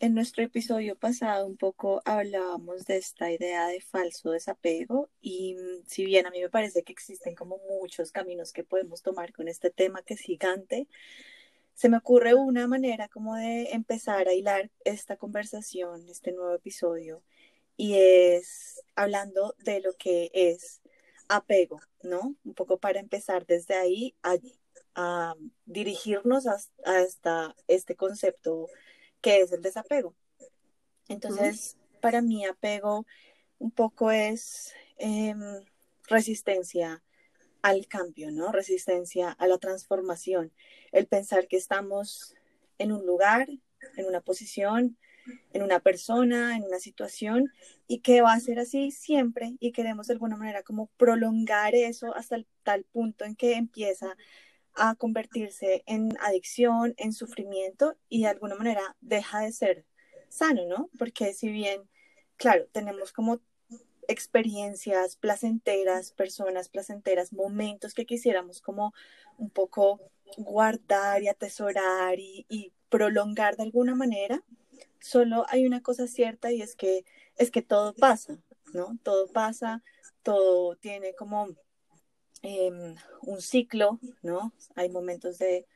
en nuestro episodio pasado un poco hablábamos de esta idea de falso desapego y mm, si bien a mí me parece que existen como muchos caminos que podemos tomar con este tema que es gigante, se me ocurre una manera como de empezar a hilar esta conversación, este nuevo episodio, y es hablando de lo que es apego, ¿no? Un poco para empezar desde ahí a, a dirigirnos hasta este concepto que es el desapego. Entonces, para mí apego un poco es em, resistencia al cambio, ¿no? Resistencia a la transformación. El pensar que estamos en un lugar, en una posición, en una persona, en una situación y que va a ser así siempre y queremos de alguna manera como prolongar eso hasta el tal punto en que empieza a convertirse en adicción, en sufrimiento y de alguna manera deja de ser sano, ¿no? Porque si bien, claro, tenemos como experiencias placenteras, personas placenteras, momentos que quisiéramos como un poco guardar y atesorar y, y prolongar de alguna manera, solo hay una cosa cierta y es que es que todo pasa, ¿no? Todo pasa, todo tiene como Em, un ciclo, ¿no? Hay momentos de,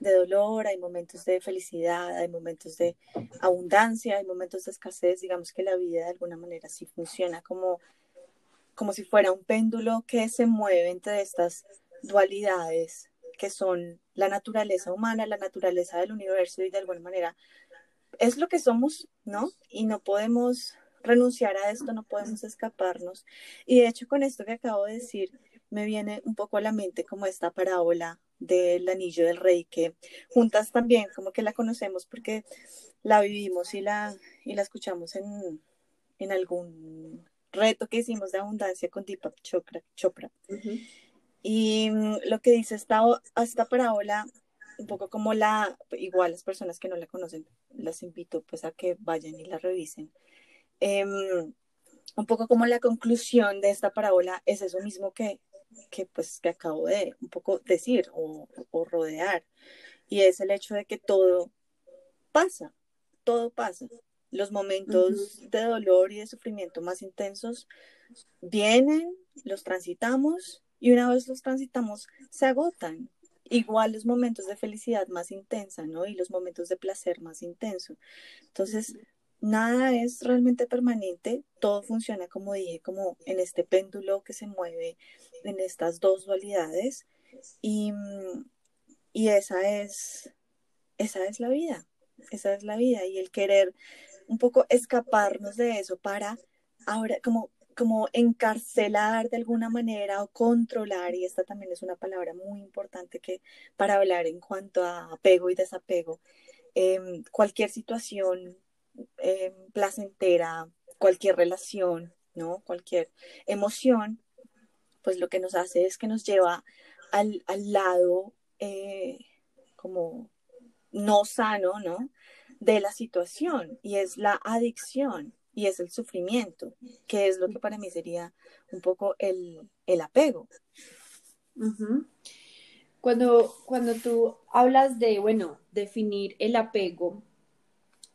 dolor, hay momentos de felicidad, hay momentos de abundancia, hay momentos de escasez. Digamos que la vida de alguna manera sí funciona como, como si fuera un péndulo que se mueve entre estas dualidades que son la naturaleza humana, la naturaleza del universo y de alguna manera es lo que somos, ¿no? Y no podemos renunciar a esto, no podemos escaparnos. Y de hecho con esto que acabo de decir, me viene un poco a la mente como esta parábola del anillo del rey, que juntas también como que la conocemos porque la vivimos y la, y la escuchamos en, en algún reto que hicimos de abundancia con Deepak Chopra. Chopra. Y mm, lo que dice esta, esta parábola, un poco como la, igual las personas que no la conocen, las invito pues a que vayan y la revisen. Em, un poco como la conclusión de esta parábola es eso mismo que que pues que acabo de un poco decir o, rodear y es el hecho de que todo pasa, todo pasa. Los momentos de dolor y de sufrimiento más intensos vienen, los transitamos y una vez los transitamos se agotan. Igual los momentos de felicidad más intensa, ¿no? Y los momentos de placer más intenso. Entonces, nada es realmente permanente, todo funciona como dije, como en este péndulo que se mueve en estas dos dualidades y, y esa es esa es la vida, esa es la vida y el querer un poco escaparnos de eso para ahora como como encarcelar de alguna manera o controlar, y esta también es una palabra muy importante que para hablar en cuanto a apego y desapego, em, cualquier situación eh, placentera, cualquier relación, ¿no? Cualquier emoción, pues lo que nos hace es que nos lleva al, lado eh, como no sano, ¿no? De la situación y es la adicción y es el sufrimiento, que es lo que para mí sería un poco el, apego. Cuando, cuando tú hablas de, bueno, definir el apego,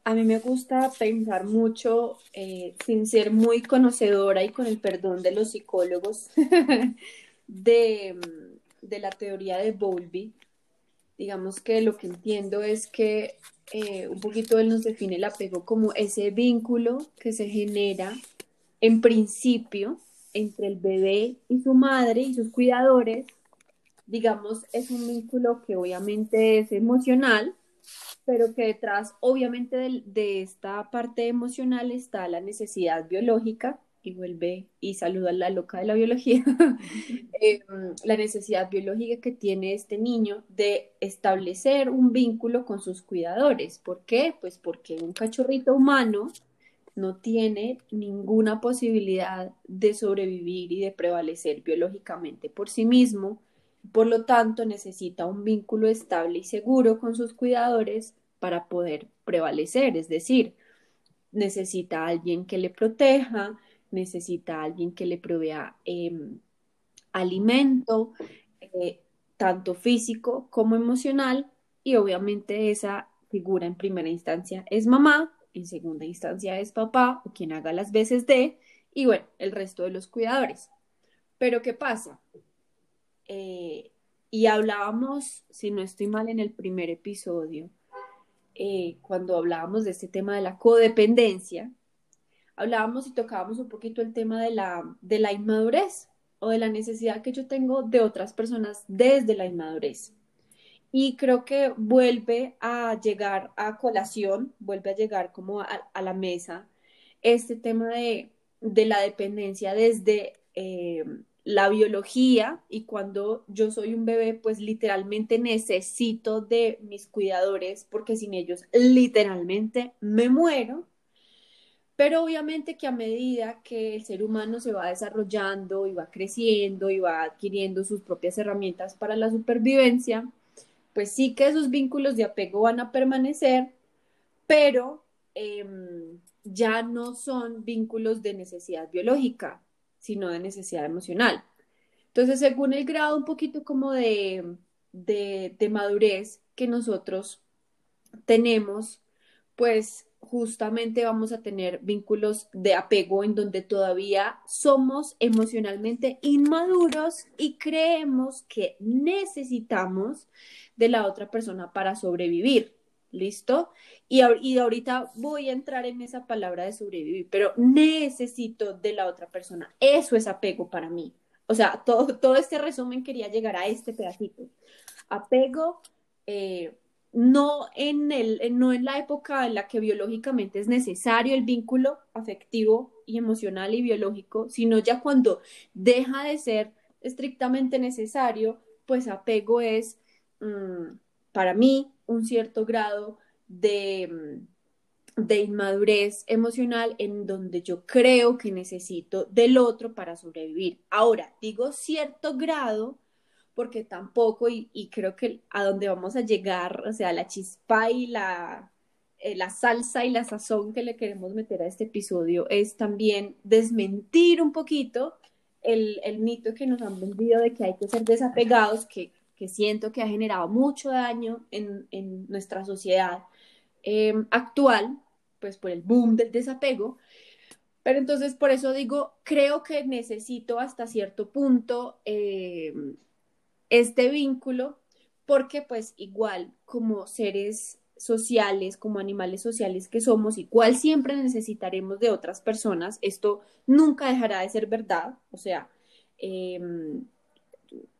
a mí me gusta pensar mucho, eh, sin ser muy conocedora y con el perdón de los psicólogos, de, la teoría de Bowlby. Digamos que lo que entiendo es que eh, un poquito él nos define el apego como ese vínculo que se genera en principio entre el bebé y su madre y sus cuidadores. Digamos, es un vínculo que obviamente es emocional, pero que detrás, obviamente, de, esta parte emocional está la necesidad biológica, y vuelve y saluda a la loca de la biología, em, la necesidad biológica que tiene este niño de establecer un vínculo con sus cuidadores. ¿Por qué? Pues porque un cachorrito humano no tiene ninguna posibilidad de sobrevivir y de prevalecer biológicamente por sí mismo. Por lo tanto, necesita un vínculo estable y seguro con sus cuidadores para poder prevalecer, es decir, necesita alguien que le proteja, necesita alguien que le provea em, alimento, eh, tanto físico como emocional, y obviamente esa figura en primera instancia es mamá, en segunda instancia es papá o quien haga las veces de, y bueno, el resto de los cuidadores. Pero ¿qué pasa? Eh, y hablábamos, si no estoy mal, en el primer episodio, eh, cuando hablábamos de este tema de la codependencia, hablábamos y tocábamos un poquito el tema de la, de la inmadurez o de la necesidad que yo tengo de otras personas desde la inmadurez. Y creo que vuelve a llegar a colación, vuelve a llegar como a, la mesa este tema de, la dependencia desde eh, la biología y cuando yo soy un bebé, pues literalmente necesito de mis cuidadores porque sin ellos literalmente me muero. Pero obviamente que a medida que el ser humano se va desarrollando y va creciendo y va adquiriendo sus propias herramientas para la supervivencia, pues sí que esos vínculos de apego van a permanecer, pero em, ya no son vínculos de necesidad biológica, sino de necesidad emocional. Entonces, según el grado un poquito como de, de, madurez que nosotros tenemos, pues justamente vamos a tener vínculos de apego en donde todavía somos emocionalmente inmaduros y creemos que necesitamos de la otra persona para sobrevivir. ¿Listo? Y, ahorita voy a entrar en esa palabra de sobrevivir, pero necesito de la otra persona. Eso es apego para mí. O sea, todo, todo este resumen quería llegar a este pedacito. Apego, eh, no, en el, no en la época en la que biológicamente es necesario el vínculo afectivo y emocional y biológico, sino ya cuando deja de ser estrictamente necesario, pues apego es, mm, para mí, un cierto grado de, de inmadurez emocional en donde yo creo que necesito del otro para sobrevivir. Ahora, digo cierto grado porque tampoco, y, creo que a donde vamos a llegar, o sea, la chispa y la, eh, la salsa y la sazón que le queremos meter a este episodio es también desmentir un poquito el, el mito que nos han vendido de que hay que ser desapegados, que que siento que ha generado mucho daño en, nuestra sociedad em, actual, pues por el boom del desapego. Pero entonces, por eso digo, creo que necesito hasta cierto punto em, este vínculo, porque pues igual como seres sociales, como animales sociales que somos, igual siempre necesitaremos de otras personas. Esto nunca dejará de ser verdad. O sea, em,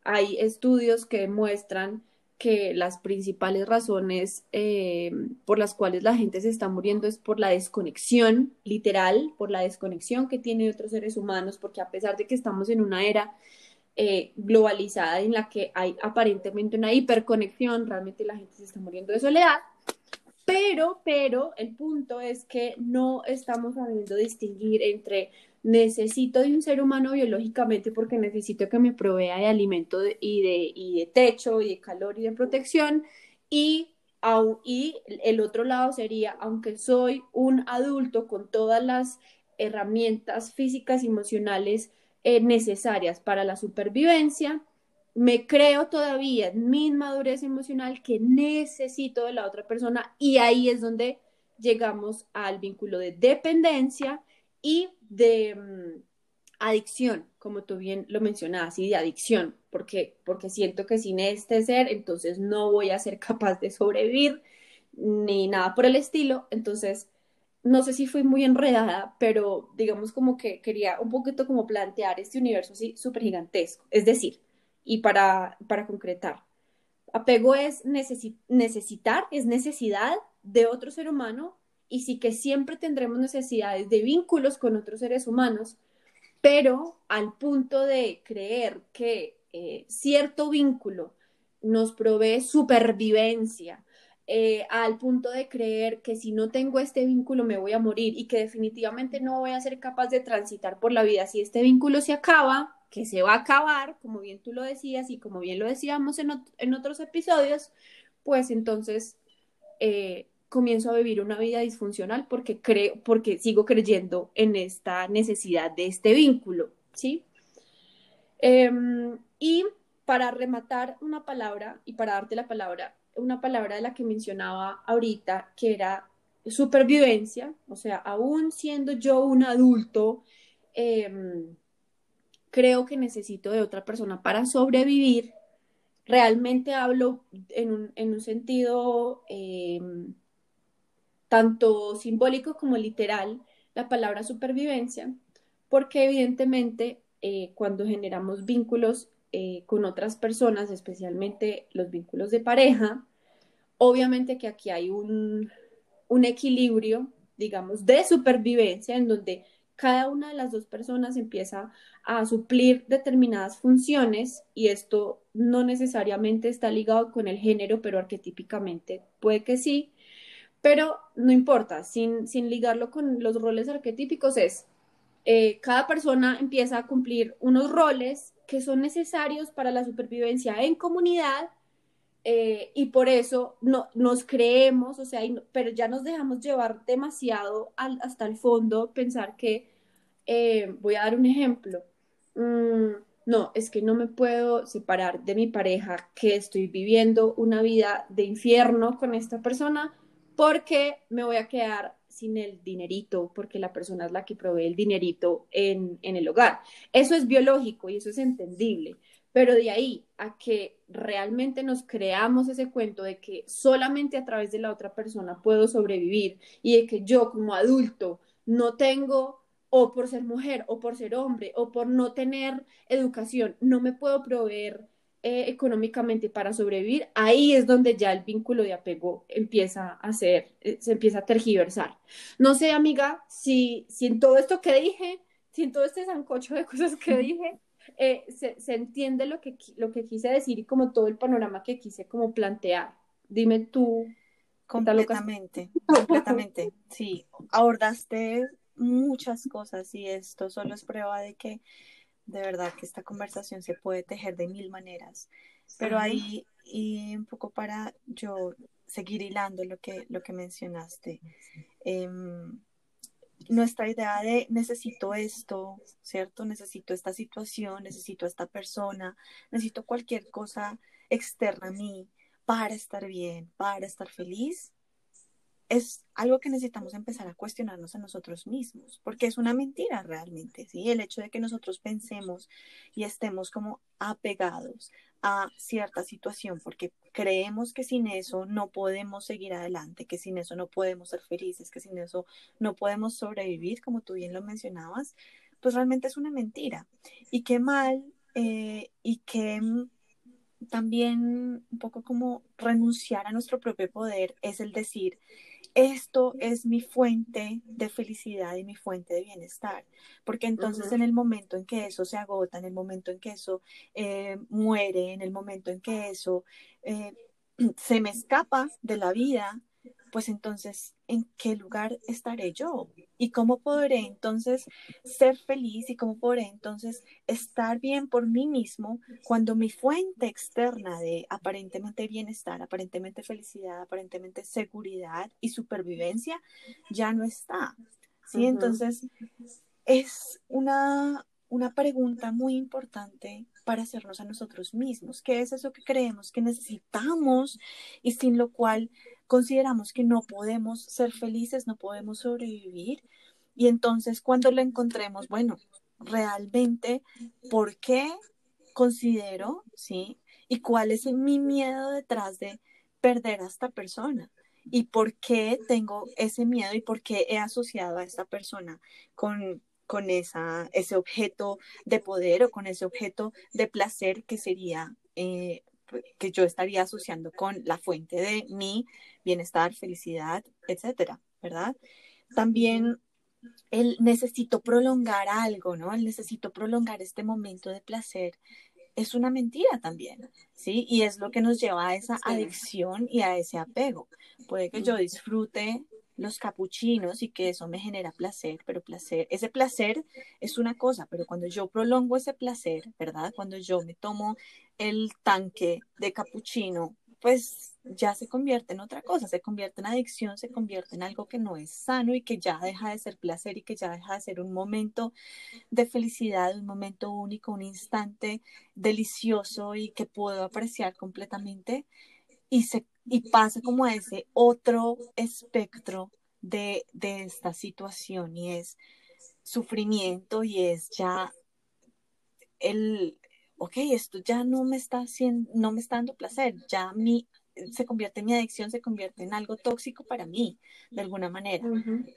hay estudios que demuestran que las principales razones eh, por las cuales la gente se está muriendo es por la desconexión, literal, por la desconexión que tienen otros seres humanos, porque a pesar de que estamos en una era eh, globalizada en la que hay aparentemente una hiperconexión, realmente la gente se está muriendo de soledad. Pero, pero el punto es que no estamos sabiendo distinguir entre necesito de un ser humano biológicamente porque necesito que me provea de alimento y, de, y de techo y de calor y de protección. Y, y el otro lado sería, aunque soy un adulto con todas las herramientas físicas y emocionales eh, necesarias para la supervivencia, me creo todavía en mi madurez emocional que necesito de la otra persona. Y ahí es donde llegamos al vínculo de dependencia y de mm, adicción, como tú bien lo mencionabas, y de adicción, porque, porque siento que sin este ser, entonces no voy a ser capaz de sobrevivir ni nada por el estilo, entonces no sé si fui muy enredada, pero digamos como que quería un poquito como plantear este universo así súper gigantesco, es decir, y para, para concretar, apego es necesitar, es necesidad de otro ser humano y sí que siempre tendremos necesidades de vínculos con otros seres humanos, pero al punto de creer que eh, cierto vínculo nos provee supervivencia, eh, al punto de creer que si no tengo este vínculo me voy a morir y que definitivamente no voy a ser capaz de transitar por la vida. Si este vínculo se acaba, que se va a acabar, como bien tú lo decías y como bien lo decíamos en, en otros episodios, pues entonces eh, comienzo a vivir una vida disfuncional porque creo, porque sigo creyendo en esta necesidad de este vínculo, ¿sí? Em, y para rematar una palabra y para darte la palabra, una palabra de la que mencionaba ahorita, que era supervivencia, o sea, aún siendo yo un adulto, em, creo que necesito de otra persona para sobrevivir, realmente hablo en un, sentido em, tanto simbólico como literal, la palabra supervivencia, porque evidentemente eh, cuando generamos vínculos eh, con otras personas, especialmente los vínculos de pareja, obviamente que aquí hay un, un equilibrio, digamos, de supervivencia en donde cada una de las dos personas empieza a suplir determinadas funciones y esto no necesariamente está ligado con el género, pero arquetípicamente puede que sí, pero no importa, sin, sin ligarlo con los roles arquetípicos es, eh, cada persona empieza a cumplir unos roles que son necesarios para la supervivencia en comunidad eh, y por eso no, nos creemos, o sea, pero ya nos dejamos llevar demasiado hasta el fondo, pensar que, eh, voy a dar un ejemplo, mm, no, es que no me puedo separar de mi pareja, que estoy viviendo una vida de infierno con esta persona, porque me voy a quedar sin el dinerito, porque la persona es la que provee el dinerito en, el hogar. Eso es biológico y eso es entendible. Pero de ahí a que realmente nos creamos ese cuento de que solamente a través de la otra persona puedo sobrevivir y de que yo como adulto no tengo, o por ser mujer, o por ser hombre, o por no tener educación, no me puedo proveer eh, económicamente para sobrevivir, ahí es donde ya el vínculo de apego empieza a ser, eh, se empieza a tergiversar. No sé, amiga, si, si en todo esto que dije, si en todo este zancocho de cosas que dije, eh, se, entiende lo que, lo que quise decir y como todo el panorama que quise como plantear. Dime tú. Completamente, completamente. Sí, abordaste muchas cosas y esto solo es prueba de que de verdad que esta conversación se puede tejer de mil maneras. Pero ahí, y un poco para yo seguir hilando lo que, lo que mencionaste. Em, nuestra idea de necesito esto, ¿cierto? Necesito esta situación, necesito esta persona, necesito cualquier cosa externa a mí para estar bien, para estar feliz, es algo que necesitamos empezar a cuestionarnos a nosotros mismos, porque es una mentira realmente, ¿sí? El hecho de que nosotros pensemos y estemos como apegados a cierta situación, porque creemos que sin eso no podemos seguir adelante, que sin eso no podemos ser felices, que sin eso no podemos sobrevivir, como tú bien lo mencionabas, pues realmente es una mentira. Y qué mal, eh, y qué también un poco como renunciar a nuestro propio poder es el decir, esto es mi fuente de felicidad y mi fuente de bienestar, porque entonces en el momento en que eso se agota, en el momento en que eso eh, muere, en el momento en que eso eh, se me escapa de la vida, pues entonces, ¿en qué lugar estaré yo? ¿Y cómo podré entonces ser feliz y cómo podré entonces estar bien por mí mismo cuando mi fuente externa de aparentemente bienestar, aparentemente felicidad, aparentemente seguridad y supervivencia ya no está? ¿Sí? Entonces, es una, una pregunta muy importante para hacernos a nosotros mismos. ¿Qué es eso que creemos que necesitamos y sin lo cual consideramos que no podemos ser felices, no podemos sobrevivir. Y entonces cuando lo encontremos, bueno, realmente, ¿por qué considero, sí? ¿Y cuál es mi miedo detrás de perder a esta persona? ¿Y por qué tengo ese miedo y por qué he asociado a esta persona con, con esa, ese objeto de poder o con ese objeto de placer que sería eh, que yo estaría asociando con la fuente de mi bienestar, felicidad, etcétera, ¿verdad? También el necesito prolongar algo, ¿no? El necesito prolongar este momento de placer es una mentira también, ¿sí? Y es lo que nos lleva a esa adicción y a ese apego. Puede que yo disfrute los capuchinos y que eso me genera placer, pero placer, ese placer es una cosa, pero cuando yo prolongo ese placer, ¿verdad? Cuando yo me tomo el tanque de capuchino, pues ya se convierte en otra cosa, se convierte en adicción, se convierte en algo que no es sano y que ya deja de ser placer y que ya deja de ser un momento de felicidad, un momento único, un instante delicioso y que puedo apreciar completamente y se y pasa como a ese otro espectro de, de esta situación y es sufrimiento y es ya el, ok, esto ya no me está haciendo, no me está dando placer, ya mi, se convierte en mi adicción, se convierte en algo tóxico para mí, de alguna manera,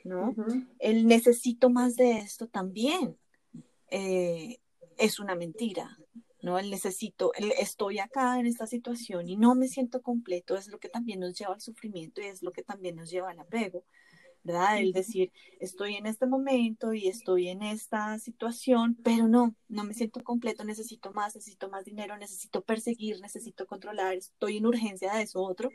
¿no? El necesito más de esto también eh, es una mentira, ¿no? El necesito, el estoy acá en esta situación y no me siento completo, es lo que también nos lleva al sufrimiento y es lo que también nos lleva al apego. ¿Verdad? El decir, estoy en este momento y estoy en esta situación, pero no, no me siento completo, necesito más, necesito más dinero, necesito perseguir, necesito controlar, estoy en urgencia de eso otro,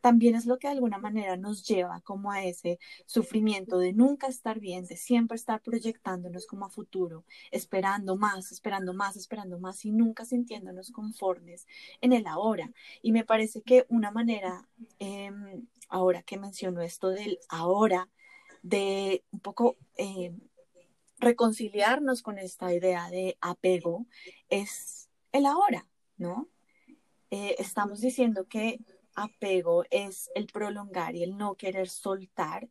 también es lo que de alguna manera nos lleva como a ese sufrimiento de nunca estar bien, de siempre estar proyectándonos como a futuro, esperando más, esperando más, esperando más y nunca sintiéndonos conformes en el ahora. Y me parece que una manera em, ahora que menciono esto del ahora, de un poco eh, reconciliarnos con esta idea de apego, es el ahora, ¿no? Eh, estamos diciendo que apego es el prolongar y el no querer soltar,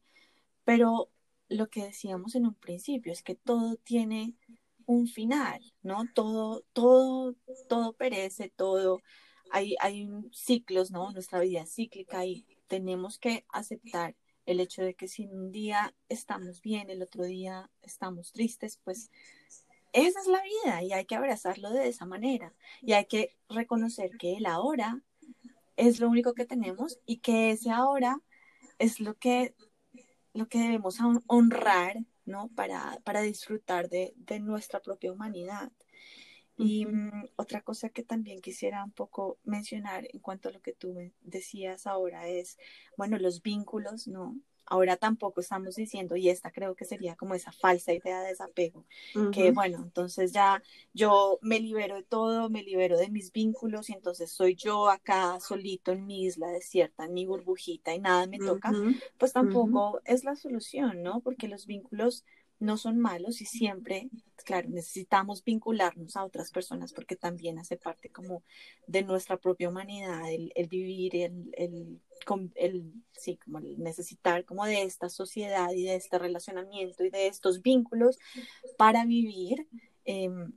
pero lo que decíamos en un principio es que todo tiene un final, ¿no? Todo, todo, todo perece, todo, hay, hay ciclos, ¿no? Nuestra vida es cíclica y tenemos que aceptar el hecho de que si un día estamos bien, el otro día estamos tristes, pues esa es la vida y hay que abrazarlo de esa manera y hay que reconocer que el ahora es lo único que tenemos y que ese ahora es lo que, lo que debemos honrar, ¿no? Para, para disfrutar de, de nuestra propia humanidad. Y mm, otra cosa que también quisiera un poco mencionar en cuanto a lo que tú decías ahora es, bueno, los vínculos, ¿no? Ahora tampoco estamos diciendo, y esta creo que sería como esa falsa idea de desapego, que bueno, entonces ya yo me libero de todo, me libero de mis vínculos y entonces soy yo acá solito en mi isla desierta, en mi burbujita y nada me toca, pues tampoco es la solución, ¿no? Porque los vínculos no son malos y siempre, claro, necesitamos vincularnos a otras personas porque también hace parte como de nuestra propia humanidad, el, vivir, el, el, el, sí, como el necesitar como de esta sociedad y de este relacionamiento y de estos vínculos para vivir. Em,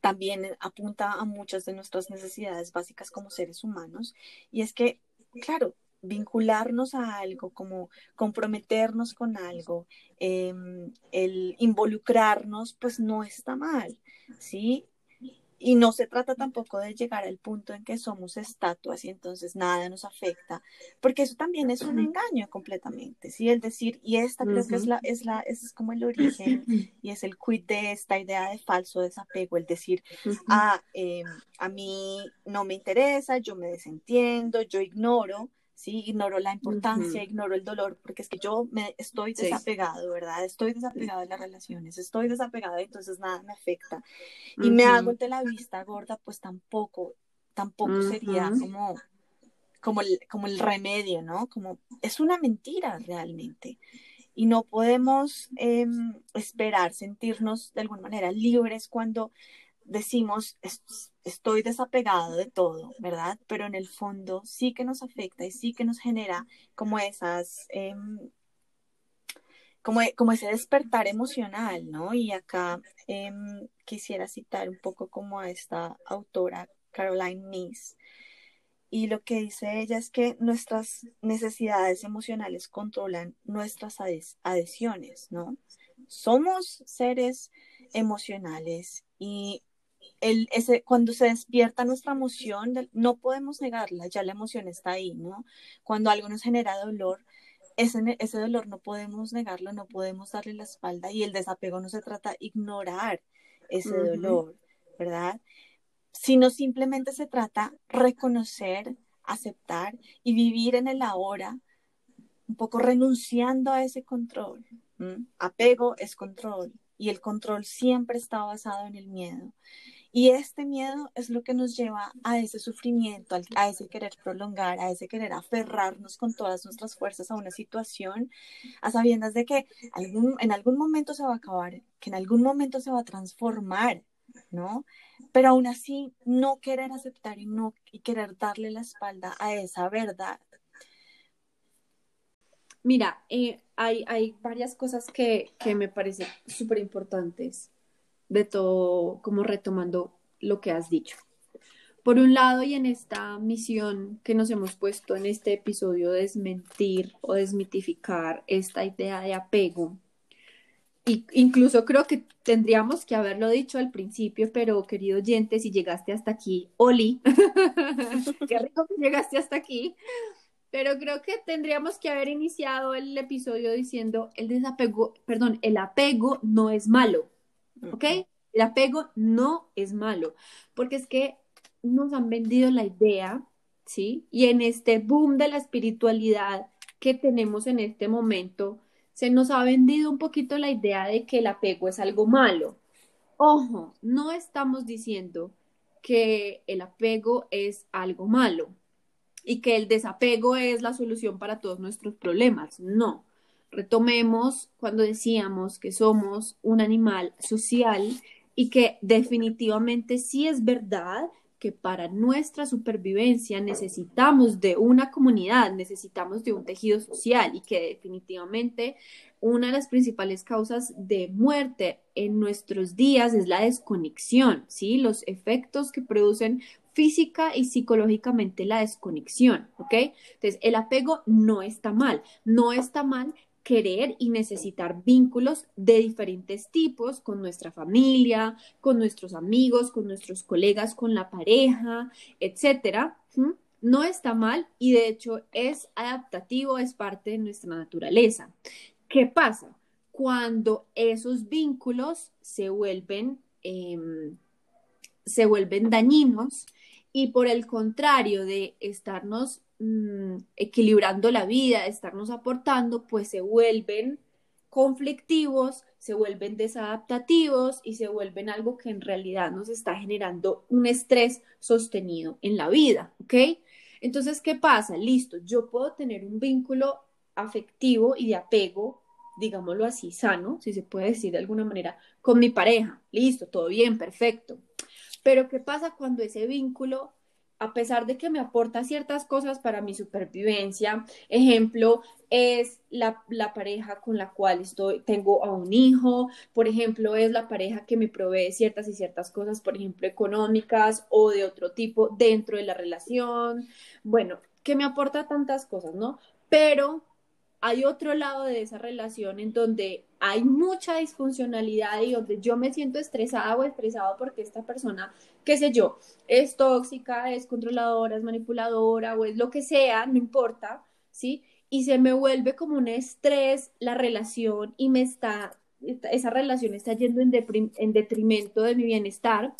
también apunta a muchas de nuestras necesidades básicas como seres humanos y es que, claro, vincularnos a algo, como comprometernos con algo, em, el involucrarnos, pues no está mal, ¿sí? Y no se trata tampoco de llegar al punto en que somos estatuas y entonces nada nos afecta, porque eso también es un engaño completamente, ¿sí? El decir, y esta creo que es la, es la, es como el origen y es el quid de esta idea de falso desapego, el decir, ah, em, a mí no me interesa, yo me desentiendo, yo ignoro, ¿sí? Ignoro la importancia, ignoro el dolor, porque es que yo me estoy desapegado, ¿verdad? Estoy desapegado de las relaciones, estoy desapegado, entonces nada me afecta. Y me hago de la vista gorda, pues tampoco, tampoco sería como, como, el, como el remedio, ¿no? Como es una mentira realmente. Y no podemos em, esperar sentirnos de alguna manera libres cuando decimos estoy desapegado de todo, ¿verdad? Pero en el fondo sí que nos afecta y sí que nos genera como esas, em, como, como, ese despertar emocional, ¿no? Y acá em, quisiera citar un poco como a esta autora, Caroline Meese. Y lo que dice ella es que nuestras necesidades emocionales controlan nuestras adhesiones, ¿no? Somos seres emocionales y el, ese, cuando se despierta nuestra emoción, no podemos negarla, ya la emoción está ahí, ¿no? Cuando algo nos genera dolor, ese, ese dolor no podemos negarlo, no podemos darle la espalda y el desapego no se trata de ignorar ese dolor, ¿verdad? Sino simplemente se trata reconocer, aceptar y vivir en el ahora, un poco renunciando a ese control. Apego es control y el control siempre está basado en el miedo. Y este miedo es lo que nos lleva a ese sufrimiento, a ese querer prolongar, a ese querer aferrarnos con todas nuestras fuerzas a una situación, a sabiendas de que en algún momento se va a acabar, que en algún momento se va a transformar, ¿no? Pero aún así, no querer aceptar y no y querer darle la espalda a esa verdad. Mira, eh, hay, hay, varias cosas que, que me parecen súper importantes de todo, como retomando lo que has dicho. Por un lado, y en esta misión que nos hemos puesto en este episodio, desmentir o desmitificar esta idea de apego. Y incluso creo que tendríamos que haberlo dicho al principio, pero querido oyente, si llegaste hasta aquí, Oli, qué rico que llegaste hasta aquí, pero creo que tendríamos que haber iniciado el episodio diciendo el desapego, perdón, el apego no es malo, ¿ok? El apego no es malo, porque es que nos han vendido la idea, ¿sí? Y en este boom de la espiritualidad que tenemos en este momento, se nos ha vendido un poquito la idea de que el apego es algo malo. Ojo, no estamos diciendo que el apego es algo malo y que el desapego es la solución para todos nuestros problemas. No. Retomemos cuando decíamos que somos un animal social y que definitivamente sí es verdad que para nuestra supervivencia necesitamos de una comunidad, necesitamos de un tejido social y que definitivamente una de las principales causas de muerte en nuestros días es la desconexión, ¿sí? Los efectos que producen física y psicológicamente la desconexión, ¿ok? Entonces, el apego no está mal, no está mal querer y necesitar vínculos de diferentes tipos con nuestra familia, con nuestros amigos, con nuestros colegas, con la pareja, etcétera. No está mal y de hecho es adaptativo, es parte de nuestra naturaleza. ¿Qué pasa? Cuando esos vínculos se vuelven, em, se vuelven dañinos y por el contrario de estarnos Mm, equilibrando la vida, estarnos aportando, pues se vuelven conflictivos, se vuelven desadaptativos y se vuelven algo que en realidad nos está generando un estrés sostenido en la vida, ¿ok? Entonces, ¿qué pasa? Listo, yo puedo tener un vínculo afectivo y de apego, digámoslo así, sano, si se puede decir de alguna manera, con mi pareja. Listo, todo bien, perfecto. Pero ¿qué pasa cuando ese vínculo a pesar de que me aporta ciertas cosas para mi supervivencia, ejemplo, es la, pareja con la cual estoy, tengo a un hijo, por ejemplo, es la pareja que me provee ciertas y ciertas cosas, por ejemplo, económicas o de otro tipo dentro de la relación, bueno, que me aporta tantas cosas, ¿no? Pero hay otro lado de esa relación en donde hay mucha disfuncionalidad y donde yo me siento estresada o estresado porque esta persona, qué sé yo, es tóxica, es controladora, es manipuladora o es lo que sea, no importa, ¿sí? Y se me vuelve como un estrés la relación y me está, esa relación está yendo en, en detrimento de mi bienestar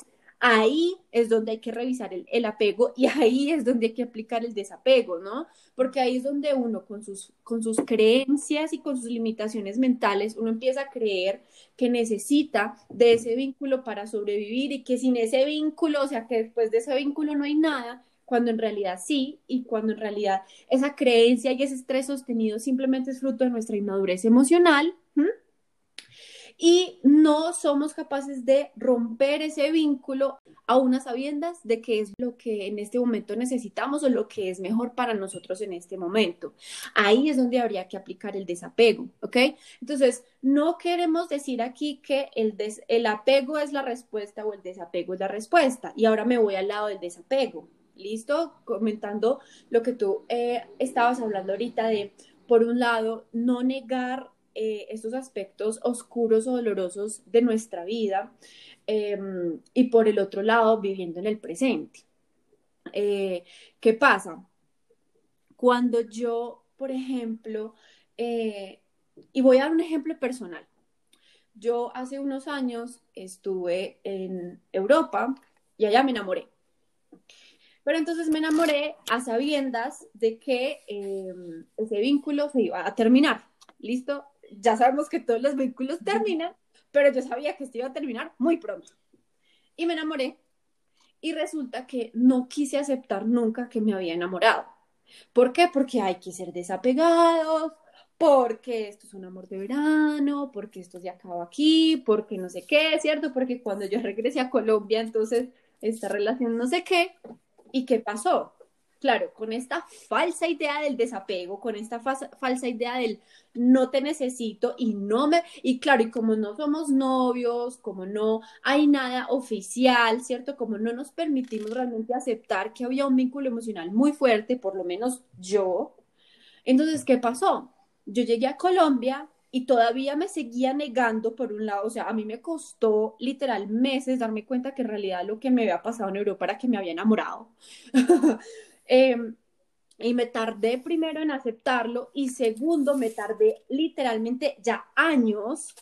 ahí es donde hay que revisar el, apego y ahí es donde hay que aplicar el desapego, ¿no? Porque ahí es donde uno con sus, con sus creencias y con sus limitaciones mentales, uno empieza a creer que necesita de ese vínculo para sobrevivir y que sin ese vínculo, o sea, que después de ese vínculo no hay nada, cuando en realidad sí, y cuando en realidad esa creencia y ese estrés sostenido simplemente es fruto de nuestra inmadurez emocional y no somos capaces de romper ese vínculo a unas sabiendas de qué es lo que en este momento necesitamos o lo que es mejor para nosotros en este momento. Ahí es donde habría que aplicar el desapego, ¿ok? Entonces, no queremos decir aquí que el, el apego es la respuesta o el desapego es la respuesta. Y ahora me voy al lado del desapego. ¿Listo? Comentando lo que tú eh, estabas hablando ahorita de, por un lado, no negar eh, estos aspectos oscuros o dolorosos de nuestra vida em, y por el otro lado viviendo en el presente. Eh, ¿Qué pasa? Cuando yo, por ejemplo, eh, y voy a dar un ejemplo personal, yo hace unos años estuve en Europa y allá me enamoré. Pero entonces me enamoré a sabiendas de que em, ese vínculo se iba a terminar. ¿Listo? Ya sabemos que todos los vínculos terminan, pero yo sabía que esto iba a terminar muy pronto. Y me enamoré. Y resulta que no quise aceptar nunca que me había enamorado. ¿Por qué? Porque hay que ser desapegados, porque esto es un amor de verano, porque esto se acaba aquí, porque no sé qué, ¿cierto? Porque cuando yo regresé a Colombia, entonces esta relación no sé qué. ¿Y qué pasó? Claro, con esta falsa idea del desapego, con esta falsa idea del no te necesito y no me, y claro, y como no somos novios, como no hay nada oficial, ¿cierto? Como no nos permitimos realmente aceptar que había un vínculo emocional muy fuerte, por lo menos yo. Entonces, ¿qué pasó? Yo llegué a Colombia y todavía me seguía negando por un lado, o sea, a mí me costó literal meses darme cuenta que en realidad lo que me había pasado en Europa era que me había enamorado. Em, y me tardé primero en aceptarlo y segundo, me tardé literalmente ya años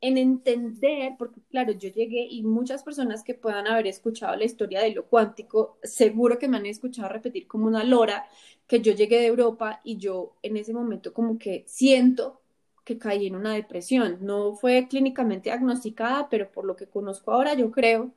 en entender, porque claro, yo llegué y muchas personas que puedan haber escuchado la historia de lo cuántico, seguro que me han escuchado repetir como una lora que yo llegué de Europa y yo en ese momento como que siento que caí en una depresión. No fue clínicamente diagnosticada, pero por lo que conozco ahora yo creo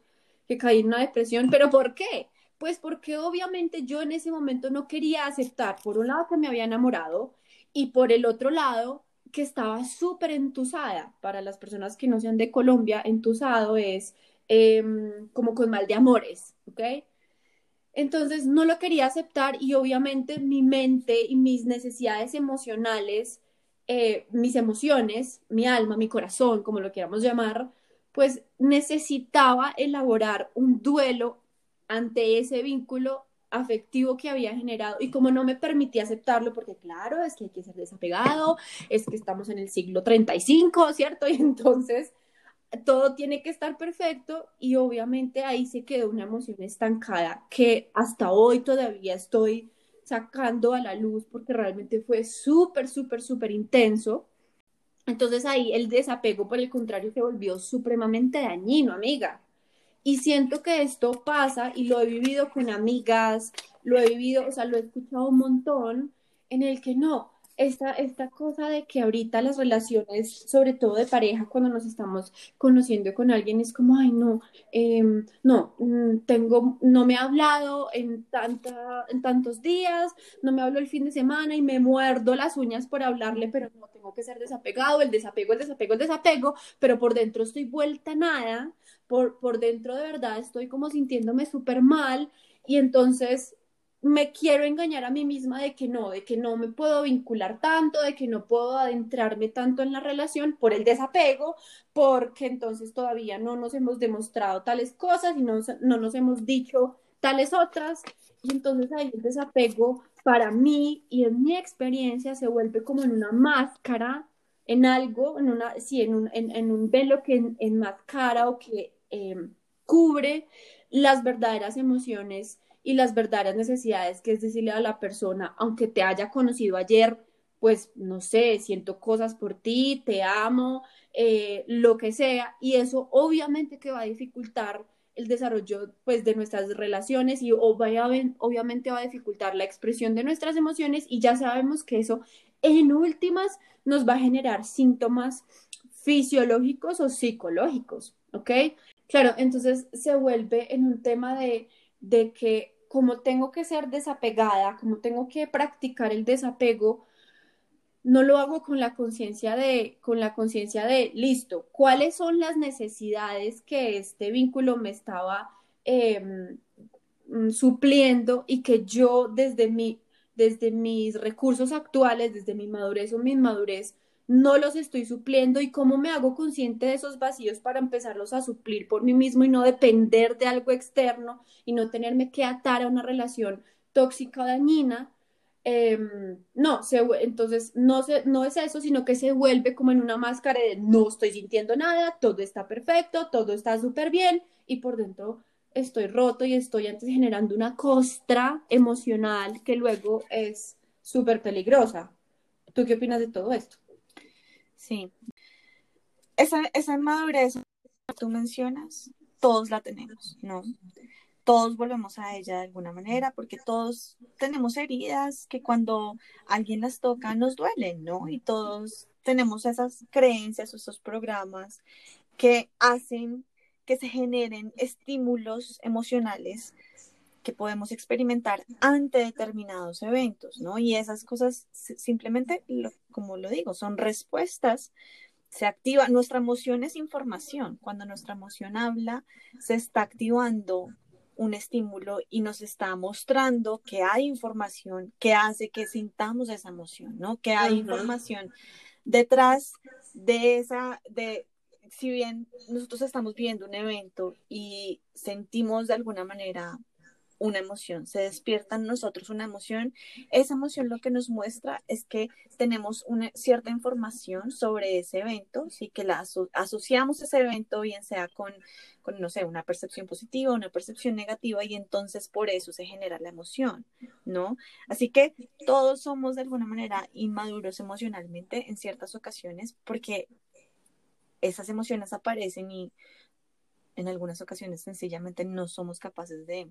que caí en una depresión. ¿Pero por qué? Pues porque obviamente yo en ese momento no quería aceptar, por un lado, que me había enamorado y por el otro lado, que estaba súper entusada. Para las personas que no sean de Colombia, entusado es em, como con mal de amores, ¿ok? Entonces no lo quería aceptar y obviamente mi mente y mis necesidades emocionales, eh, mis emociones, mi alma, mi corazón, como lo queramos llamar, pues necesitaba elaborar un duelo ante ese vínculo afectivo que había generado y como no me permitía aceptarlo, porque claro, es que hay que ser desapegado, es que estamos en el siglo 35, ¿cierto? Y entonces todo tiene que estar perfecto y obviamente ahí se quedó una emoción estancada que hasta hoy todavía estoy sacando a la luz porque realmente fue súper, súper, súper intenso. Entonces ahí el desapego, por el contrario, se volvió supremamente dañino, amiga. Y siento que esto pasa y lo he vivido con amigas, lo he vivido, o sea, lo he escuchado un montón, en el que no, esta, esta cosa de que ahorita las relaciones, sobre todo de pareja, cuando nos estamos conociendo con alguien, es como, ay, no, em, no, mm, tengo, no me ha hablado en, tanta, en tantos días, no me hablo el fin de semana y me muerdo las uñas por hablarle, pero no tengo que ser desapegado, el desapego, el desapego, el desapego, pero por dentro estoy vuelta nada, por, por dentro de verdad estoy como sintiéndome súper mal y entonces me quiero engañar a mí misma de que no, de que no me puedo vincular tanto, de que no puedo adentrarme tanto en la relación por el desapego, porque entonces todavía no nos hemos demostrado tales cosas y no, no nos hemos dicho tales otras. Y entonces ahí el desapego para mí y en mi experiencia se vuelve como en una máscara, en algo, en una, sí, en un, en, un velo que enmascara o que em, cubre las verdaderas emociones y las verdaderas necesidades, que es decirle a la persona, aunque te haya conocido ayer, pues no sé, siento cosas por ti, te amo, eh, lo que sea, y eso obviamente que va a dificultar el desarrollo pues de nuestras relaciones y obviamente va a dificultar la expresión de nuestras emociones y ya sabemos que eso en últimas nos va a generar síntomas fisiológicos o psicológicos, ¿ok? Claro, entonces se vuelve en un tema de de que como tengo que ser desapegada, como tengo que practicar el desapego, no lo hago con la conciencia de, con la conciencia de, listo, ¿cuáles son las necesidades que este vínculo me estaba em, mm, supliendo y que yo desde mi, desde mis recursos actuales, desde mi madurez o mi inmadurez, no los estoy supliendo y cómo me hago consciente de esos vacíos para empezarlos a suplir por mí mismo y no depender de algo externo y no tenerme que atar a una relación tóxica o dañina. Em, no, se, entonces no, se, no es eso, sino que se vuelve como en una máscara de no estoy sintiendo nada, todo está perfecto, todo está súper bien y por dentro estoy roto y estoy antes generando una costra emocional que luego es súper peligrosa. ¿Tú qué opinas de todo esto? Sí. Esa, esa que tú mencionas, todos la tenemos, ¿no? Todos volvemos a ella de alguna manera porque todos tenemos heridas que cuando alguien las toca nos duelen, ¿no? Y todos tenemos esas creencias esos programas que hacen que se generen estímulos emocionales que podemos experimentar ante determinados eventos, ¿no? Y esas cosas simplemente, como lo digo, son respuestas. Se activa, nuestra emoción es información. Cuando nuestra emoción habla, se está activando un estímulo y nos está mostrando que hay información que hace que sintamos esa emoción, ¿no? Que hay información detrás de esa, de, si bien nosotros estamos viendo un evento y sentimos de alguna manera una emoción, se despierta en nosotros una emoción, esa emoción lo que nos muestra es que tenemos una cierta información sobre ese evento, sí que la asociamos ese evento, bien sea con, con, no sé, una percepción positiva, una percepción negativa, y entonces por eso se genera la emoción, ¿no? Así que todos somos de alguna manera inmaduros emocionalmente en ciertas ocasiones porque esas emociones aparecen y en algunas ocasiones sencillamente no somos capaces de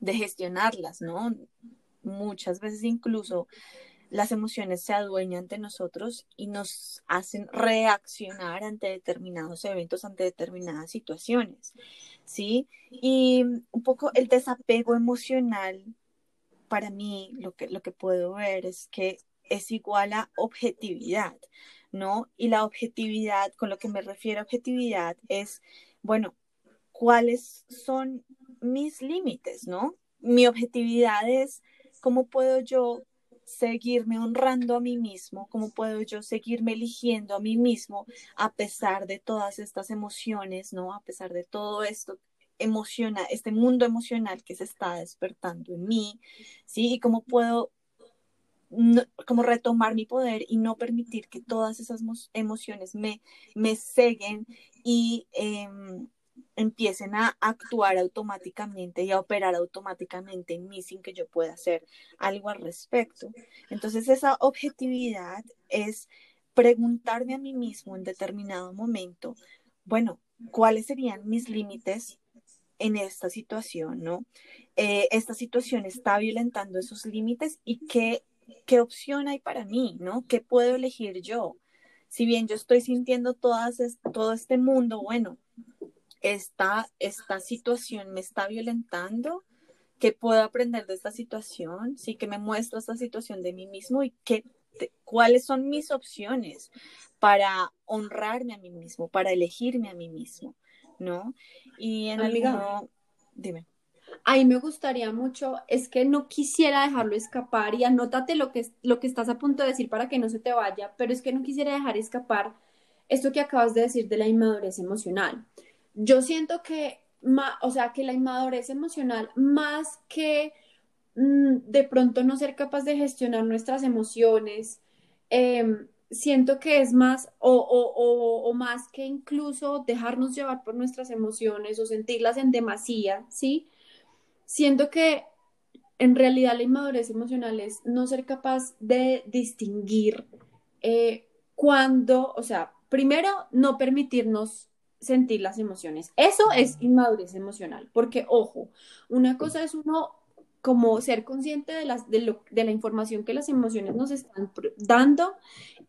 de gestionarlas, ¿no? Muchas veces incluso las emociones se adueñan de nosotros y nos hacen reaccionar ante determinados eventos, ante determinadas situaciones, ¿sí? Y un poco el desapego emocional, para mí, lo que, lo que puedo ver es que es igual a objetividad, ¿no? Y la objetividad, con lo que me refiero a objetividad, es, bueno, cuáles son mis límites, ¿no? Mi objetividad es cómo puedo yo seguirme honrando a mí mismo, cómo puedo yo seguirme eligiendo a mí mismo a pesar de todas estas emociones, ¿no? A pesar de todo esto emociona, este mundo emocional que se está despertando en mí, ¿sí? Y cómo puedo como retomar mi poder y no permitir que todas esas emociones me, me seguen y em, empiecen a actuar automáticamente y a operar automáticamente en mí sin que yo pueda hacer algo al respecto. Entonces esa objetividad es preguntarme a mí mismo en determinado momento, bueno, ¿cuáles serían mis límites en esta situación, no? Eh, esta situación está violentando esos límites y qué, qué opción hay para mí, ¿no? ¿Qué puedo elegir yo? Si bien yo estoy sintiendo todo este mundo, bueno, esta, esta situación me está violentando, qué puedo aprender de esta situación, sí que me muestra esta situación de mí mismo y qué, cuáles son mis opciones para honrarme a mí mismo, para elegirme a mí mismo, ¿no? Y en Amiga, dime. Ahí me gustaría mucho, es que no quisiera dejarlo escapar y anótate lo que, lo que estás a punto de decir para que no se te vaya, pero es que no quisiera dejar escapar esto que acabas de decir de la inmadurez emocional yo siento que, o sea, que la inmadurez emocional, más que mm, de pronto no ser capaz de gestionar nuestras emociones, em, siento que es más, o, o, más que incluso dejarnos llevar por nuestras emociones o sentirlas en demasía, ¿sí? Siento que en realidad la inmadurez emocional es no ser capaz de distinguir eh, cuando, o sea, primero, no permitirnos sentir las emociones. Eso es inmadurez emocional, porque ojo, una cosa es uno como ser consciente de, las, de, lo, de la información que las emociones nos están dando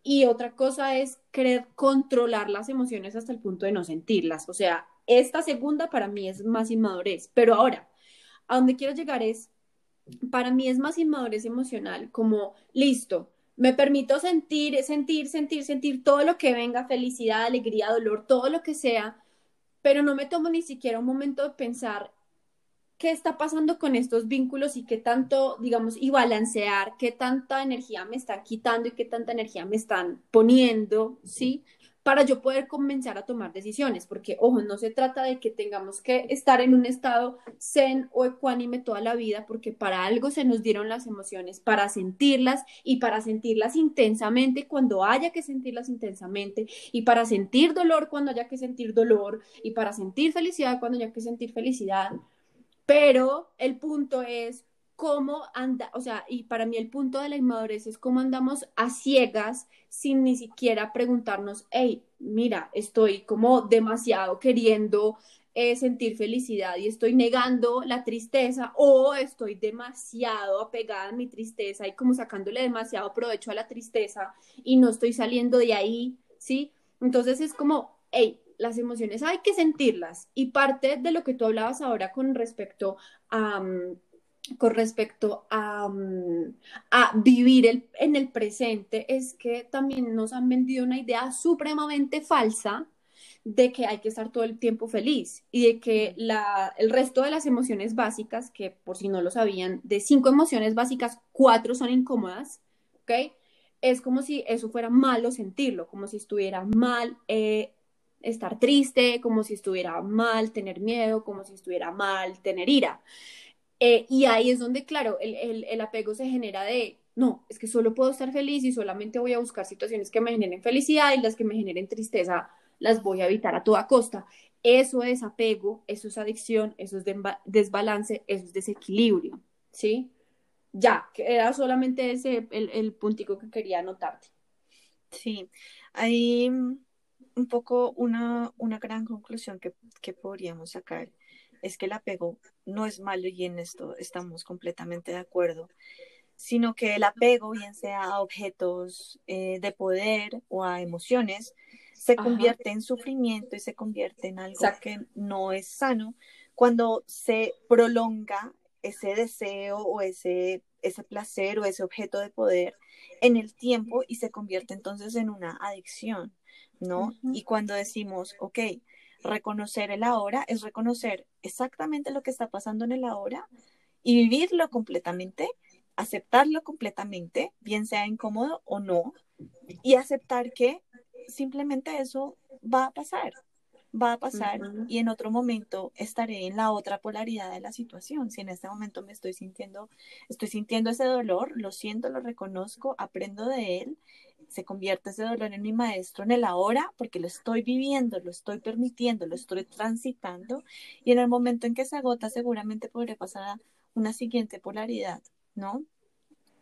y otra cosa es querer controlar las emociones hasta el punto de no sentirlas. O sea, esta segunda para mí es más inmadurez, pero ahora, a donde quiero llegar es, para mí es más inmadurez emocional, como, listo, me permito sentir, sentir, sentir, sentir todo lo que venga, felicidad, alegría, dolor, todo lo que sea, pero no me tomo ni siquiera un momento de pensar qué está pasando con estos vínculos y qué tanto, digamos, y balancear qué tanta energía me están quitando y qué tanta energía me están poniendo, ¿sí? Para yo poder comenzar a tomar decisiones, porque, ojo, no se trata de que tengamos que estar en un estado zen o ecuánime toda la vida, porque para algo se nos dieron las emociones, para sentirlas y para sentirlas intensamente cuando haya que sentirlas intensamente, y para sentir dolor cuando haya que sentir dolor, y para sentir felicidad cuando haya que sentir felicidad. Pero el punto es cómo anda, o sea, y para mí el punto de la inmadurez es cómo andamos a ciegas sin ni siquiera preguntarnos, hey, mira, estoy como demasiado queriendo eh, sentir felicidad y estoy negando la tristeza o estoy demasiado apegada a mi tristeza y como sacándole demasiado provecho a la tristeza y no estoy saliendo de ahí, ¿sí? Entonces es como, hey, las emociones hay que sentirlas y parte de lo que tú hablabas ahora con respecto a... Mm, con respecto a, mm, a vivir en el presente es que también nos han vendido una idea supremamente falsa de que hay que estar todo el tiempo feliz y de que la, el resto de las emociones básicas, que por si no lo sabían, de cinco emociones básicas, cuatro son incómodas, ¿ok? Es como si eso fuera malo sentirlo, como si estuviera mal eh, estar triste, como si estuviera mal tener miedo, como si estuviera mal tener ira. Eh, y ahí es donde, claro, el, el, el apego se genera de, no, es que solo puedo estar feliz y solamente voy a buscar situaciones que me generen felicidad y las que me generen tristeza las voy a evitar a toda costa. Eso es apego, eso es adicción, eso es desbalance, eso es desequilibrio, ¿sí? Ya, era solamente ese el, el puntico que quería anotarte. Sí, hay un poco una, una gran conclusión que, que podríamos sacar es que el apego no es malo y en esto estamos completamente de acuerdo, sino que el apego, bien sea a objetos eh, de poder o a emociones, se convierte en sufrimiento y se convierte en algo que no es sano. Cuando se prolonga ese deseo o ese, ese placer o ese objeto de poder en el tiempo y se convierte entonces en una adicción, ¿no? Y cuando decimos, ok, reconocer el ahora es reconocer exactamente lo que está pasando en el ahora y vivirlo completamente, aceptarlo completamente, bien sea incómodo o no, y aceptar que simplemente eso va a pasar, va a pasar y en otro momento estaré en la otra polaridad de la situación. Si en este momento me estoy sintiendo, estoy sintiendo ese dolor, lo siento, lo reconozco, aprendo de él, se convierte ese dolor en mi maestro en el ahora porque lo estoy viviendo, lo estoy permitiendo, lo estoy transitando y en el momento en que se agota seguramente podré pasar a una siguiente polaridad, ¿no?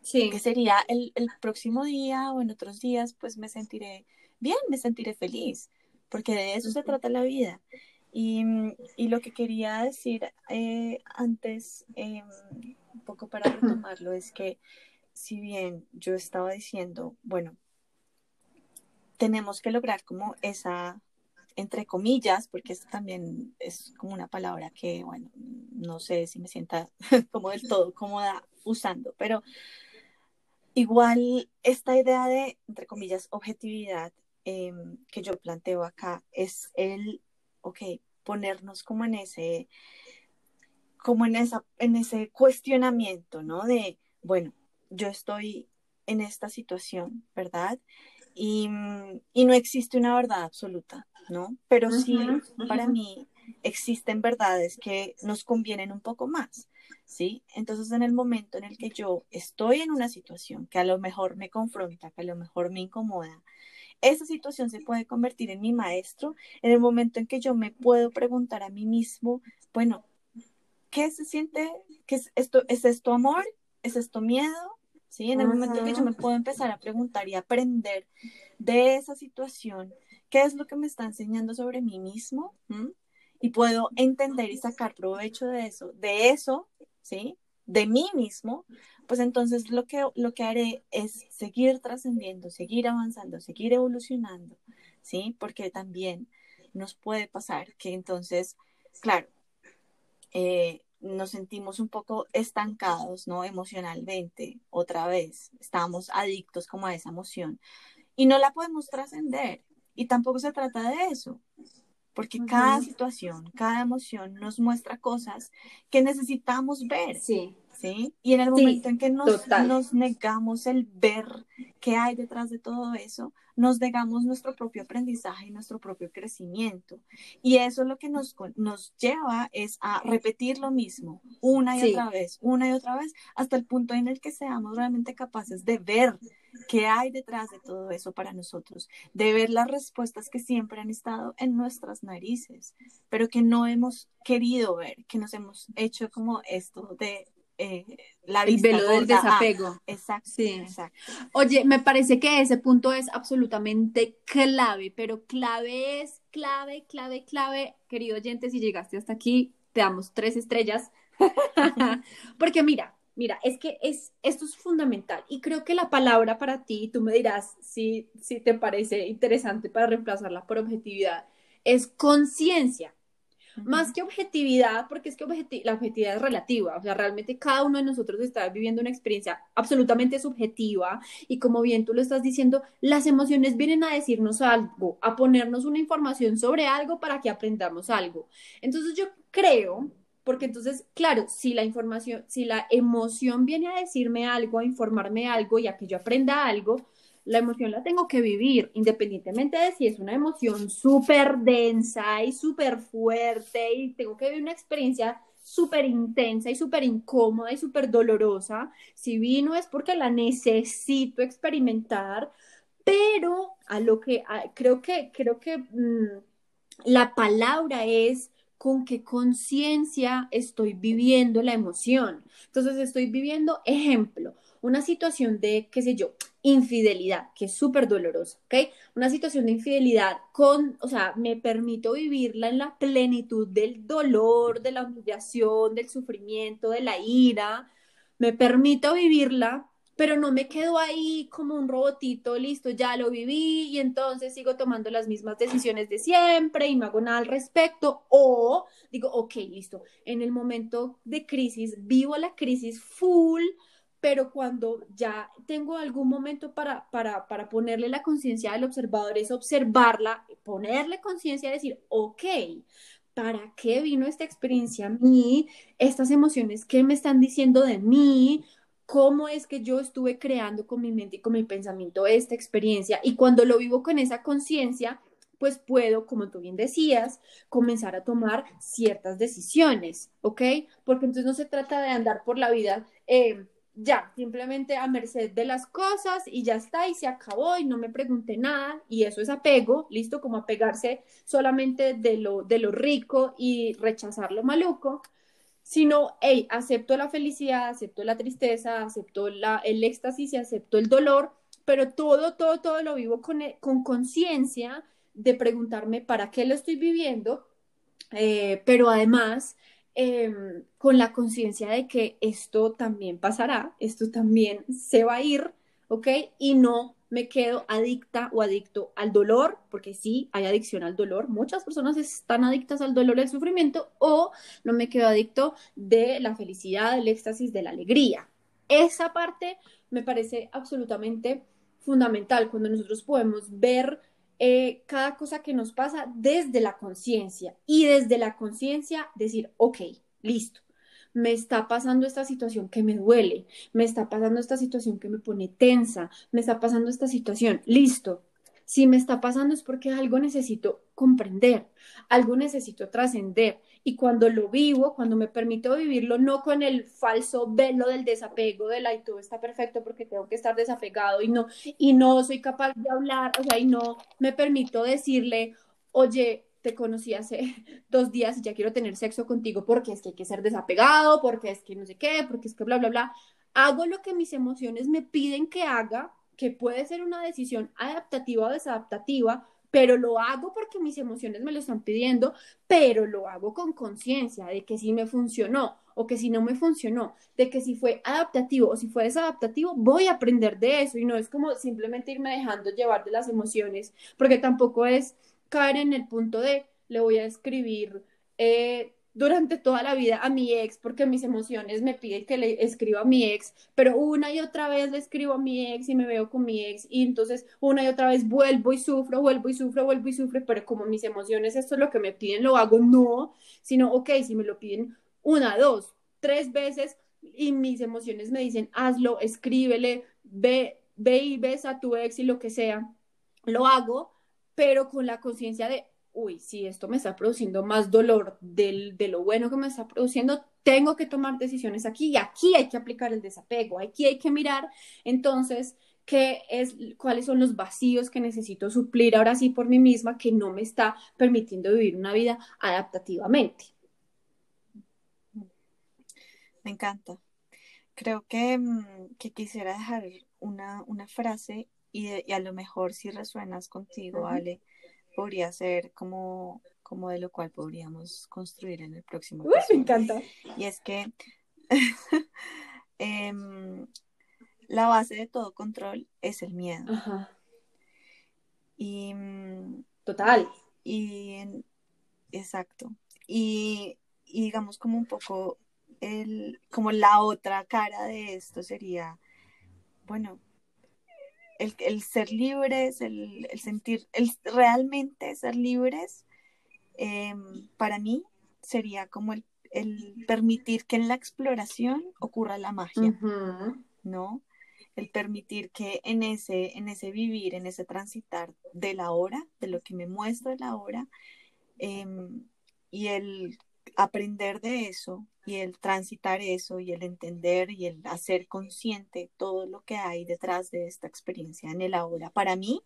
Sí. Que sería el, el próximo día o en otros días, pues me sentiré bien, me sentiré feliz, porque de eso se trata la vida. Y, y lo que quería decir eh, antes, em, un poco para retomarlo, es que si bien yo estaba diciendo, bueno, tenemos que lograr como esa, entre comillas, porque esto también es como una palabra que, bueno, no sé si me sienta como del todo cómoda usando, pero igual esta idea de, entre comillas, objetividad Em, que yo planteo acá es el, ok, ponernos como en ese, como en, esa, en ese cuestionamiento, ¿no? De, bueno, yo estoy en esta situación, ¿verdad? Y, y no existe una verdad absoluta, ¿no? Pero sí, para mí, existen verdades que nos convienen un poco más, ¿sí? Entonces, en el momento en el que yo estoy en una situación que a lo mejor me confronta, que a lo mejor me incomoda, esa situación se puede convertir en mi maestro en el momento en que yo me puedo preguntar a mí mismo, bueno, ¿qué se siente? ¿Qué es esto? ¿Es esto amor? ¿Es esto miedo? ¿Sí? En el momento en que yo me puedo empezar a preguntar y aprender de esa situación, ¿qué es lo que me está enseñando sobre mí mismo? ¿Mm? Y puedo entender y sacar provecho de eso, de eso, ¿sí? De mí mismo, pues entonces lo que, lo que haré es seguir trascendiendo, seguir avanzando, seguir evolucionando, ¿sí? Porque también nos puede pasar que entonces, claro, eh, nos sentimos un poco estancados, ¿no? Emocionalmente, otra vez, estamos adictos como a esa emoción y no la podemos trascender. Y tampoco se trata de eso, porque cada situación, cada emoción nos muestra cosas que necesitamos ver. Sí. ¿Sí? Y en el momento en que nos, nos, negamos el ver qué hay detrás de todo eso, nos negamos nuestro propio aprendizaje y nuestro propio crecimiento. Y eso lo que nos, nos lleva es a repetir lo mismo una y otra vez, una y otra vez, hasta el punto en el que seamos realmente capaces de ver qué hay detrás de todo eso para nosotros, de ver las respuestas que siempre han estado en nuestras narices, pero que no hemos querido ver, que nos hemos hecho como esto de eh, la vista el velo del desapego. exacto, Oye, me parece que ese punto es absolutamente clave, pero clave es clave, clave, clave. Querido oyente, si llegaste hasta aquí, te damos tres estrellas. Porque mira, mira, es que es, esto es fundamental y creo que la palabra para ti, tú me dirás si, si te parece interesante para reemplazarla por objetividad, es conciencia. Más que objetividad, porque es que la objetividad es relativa, o sea, realmente cada uno de nosotros está viviendo una experiencia absolutamente subjetiva y como bien tú lo estás diciendo, las emociones vienen a decirnos algo, a ponernos una información sobre algo para que aprendamos algo. Entonces yo creo, porque entonces, claro, si la información, si la emoción viene a decirme algo, a informarme algo y a que yo aprenda algo, la emoción la tengo que vivir, independientemente de si es una emoción súper densa y súper fuerte y tengo que vivir una experiencia súper intensa y súper incómoda y súper dolorosa. Si vino es porque la necesito experimentar, pero a lo que creo que, creo que mm, la palabra es con qué conciencia estoy viviendo la emoción. Entonces estoy viviendo, ejemplo, una situación de, qué sé yo, infidelidad, que es súper dolorosa, ¿ok? Una situación de infidelidad con, o sea, me permito vivirla en la plenitud del dolor, de la humillación, del sufrimiento, de la ira, me permito vivirla, pero no me quedo ahí como un robotito, listo, ya lo viví y entonces sigo tomando las mismas decisiones de siempre y no hago nada al respecto, o digo, ok, listo, en el momento de crisis, vivo la crisis full, pero cuando ya tengo algún momento para, para, para ponerle la conciencia al observador, es observarla, ponerle conciencia, decir, ok, ¿para qué vino esta experiencia a mí? Estas emociones, ¿qué me están diciendo de mí? ¿Cómo es que yo estuve creando con mi mente y con mi pensamiento esta experiencia? Y cuando lo vivo con esa conciencia, pues puedo, como tú bien decías, comenzar a tomar ciertas decisiones, ¿ok? Porque entonces no se trata de andar por la vida. Eh, ya, simplemente a merced de las cosas y ya está y se acabó y no me pregunté nada y eso es apego, listo, como apegarse solamente de lo, de lo rico y rechazar lo maluco, sino, hey, acepto la felicidad, acepto la tristeza, acepto la, el éxtasis y acepto el dolor, pero todo, todo, todo lo vivo con e, conciencia de preguntarme para qué lo estoy viviendo, eh, pero además Em, con la conciencia de que esto también pasará, esto también se va a ir, ¿ok? Y no me quedo adicta o adicto al dolor, porque sí, hay adicción al dolor, muchas personas están adictas al dolor y al sufrimiento, o no me quedo adicto de la felicidad, del éxtasis, de la alegría. Esa parte me parece absolutamente fundamental cuando nosotros podemos ver eh, cada cosa que nos pasa desde la conciencia y desde la conciencia decir, ok, listo, me está pasando esta situación que me duele, me está pasando esta situación que me pone tensa, me está pasando esta situación, listo. Si me está pasando es porque algo necesito comprender, algo necesito trascender y cuando lo vivo, cuando me permito vivirlo, no con el falso velo del desapego, de la y todo está perfecto porque tengo que estar desapegado y no, y no soy capaz de hablar, o sea, y no me permito decirle, oye, te conocí hace dos días y ya quiero tener sexo contigo porque es que hay que ser desapegado, porque es que no sé qué, porque es que bla, bla, bla. Hago lo que mis emociones me piden que haga, que puede ser una decisión adaptativa o desadaptativa, pero lo hago porque mis emociones me lo están pidiendo, pero lo hago con conciencia de que si me funcionó o que si no me funcionó, de que si fue adaptativo o si fue desadaptativo, voy a aprender de eso y no es como simplemente irme dejando llevar de las emociones, porque tampoco es caer en el punto de le voy a escribir eh, durante toda la vida a mi ex porque mis emociones me piden que le escriba a mi ex, pero una y otra vez le escribo a mi ex y me veo con mi ex y entonces una y otra vez vuelvo y sufro, vuelvo y sufro, vuelvo y sufro, pero como mis emociones esto es lo que me piden, lo hago, no, sino, ok, si me lo piden una, dos, tres veces y mis emociones me dicen, hazlo, escríbele, ve, ve y ves a tu ex y lo que sea, lo hago, pero con la conciencia de, uy, si esto me está produciendo más dolor del, de lo bueno que me está produciendo, tengo que tomar decisiones aquí y aquí hay que aplicar el desapego, aquí hay que mirar entonces qué es, cuáles son los vacíos que necesito suplir ahora sí por mí misma que no me está permitiendo vivir una vida adaptativamente. Me encanta. Creo que, mm, quisiera dejar una, frase y, a lo mejor si resuenas contigo, Ale, podría ser como, como de lo cual podríamos construir en el próximo. Uy, me encanta. Y es que em, la base de todo control es el miedo. Ajá. Y total. Y exacto. y, digamos como un poco el, como la otra cara de esto sería, bueno, el, ser libres, el, sentir, el realmente ser libres, em, para mí sería como el, permitir que en la exploración ocurra la magia, ¿no? El permitir que en ese, en ese vivir, en ese transitar de la hora, de lo que me muestra la hora, em, y el aprender de eso y el transitar eso y el entender y el hacer consciente todo lo que hay detrás de esta experiencia en el ahora, para mí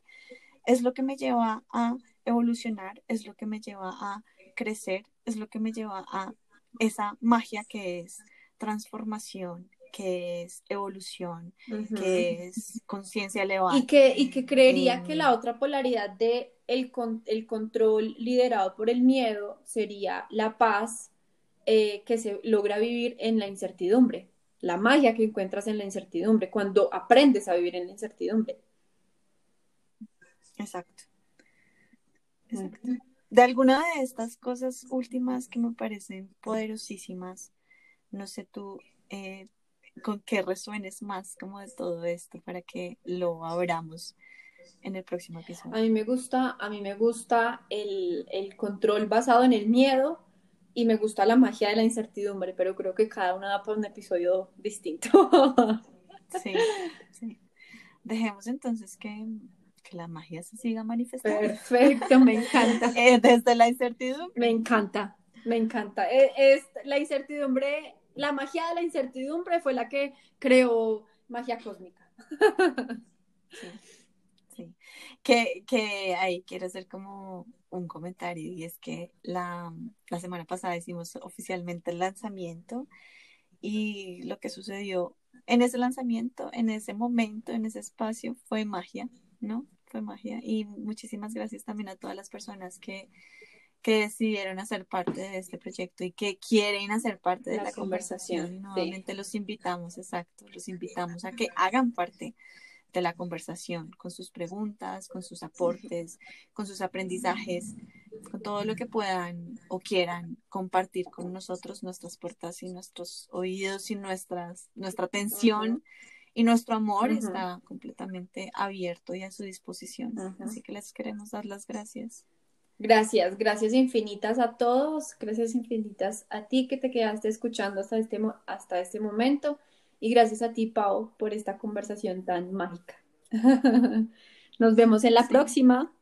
es lo que me lleva a evolucionar, es lo que me lleva a crecer, es lo que me lleva a esa magia que es transformación, que es evolución, que es conciencia elevada. Y que, y que creería que la em, otra polaridad de el, el control liderado por el miedo sería la paz eh, que se logra vivir en la incertidumbre, la magia que encuentras en la incertidumbre, cuando aprendes a vivir en la incertidumbre. Exacto. De alguna de estas cosas últimas que me parecen poderosísimas, no sé tú eh, con qué resuenes más como de todo esto para que lo abramos en el próximo episodio. A mí me gusta, a mí me gusta el, el control basado en el miedo y me gusta la magia de la incertidumbre, pero creo que cada una da por un episodio distinto. sí, sí. Dejemos entonces que, que, la magia se siga manifestando. Perfecto, me encanta. Eh, desde la incertidumbre. Me encanta, me encanta. Es, es, la incertidumbre, la magia de la incertidumbre fue la que creó magia cósmica. Sí. Que, que ahí quiero hacer como un comentario y es que la, la semana pasada hicimos oficialmente el lanzamiento y lo que sucedió en ese lanzamiento, en ese momento, en ese espacio, fue magia, ¿no? Fue magia. Y muchísimas gracias también a todas las personas que, que decidieron hacer parte de este proyecto y que quieren hacer parte de la, conversación. nuevamente los invitamos, exacto, los invitamos a que hagan parte de la conversación, con sus preguntas, con sus aportes, con sus aprendizajes, con todo lo que puedan o quieran compartir con nosotros, nuestras puertas y nuestros oídos y nuestras, nuestra atención. Y nuestro amor está completamente abierto y a su disposición. Así que les queremos dar las gracias. Gracias, gracias infinitas a todos, gracias infinitas a ti que te quedaste escuchando hasta este, hasta este momento. Y gracias a ti, Pau, por esta conversación tan mágica. Nos vemos en la próxima.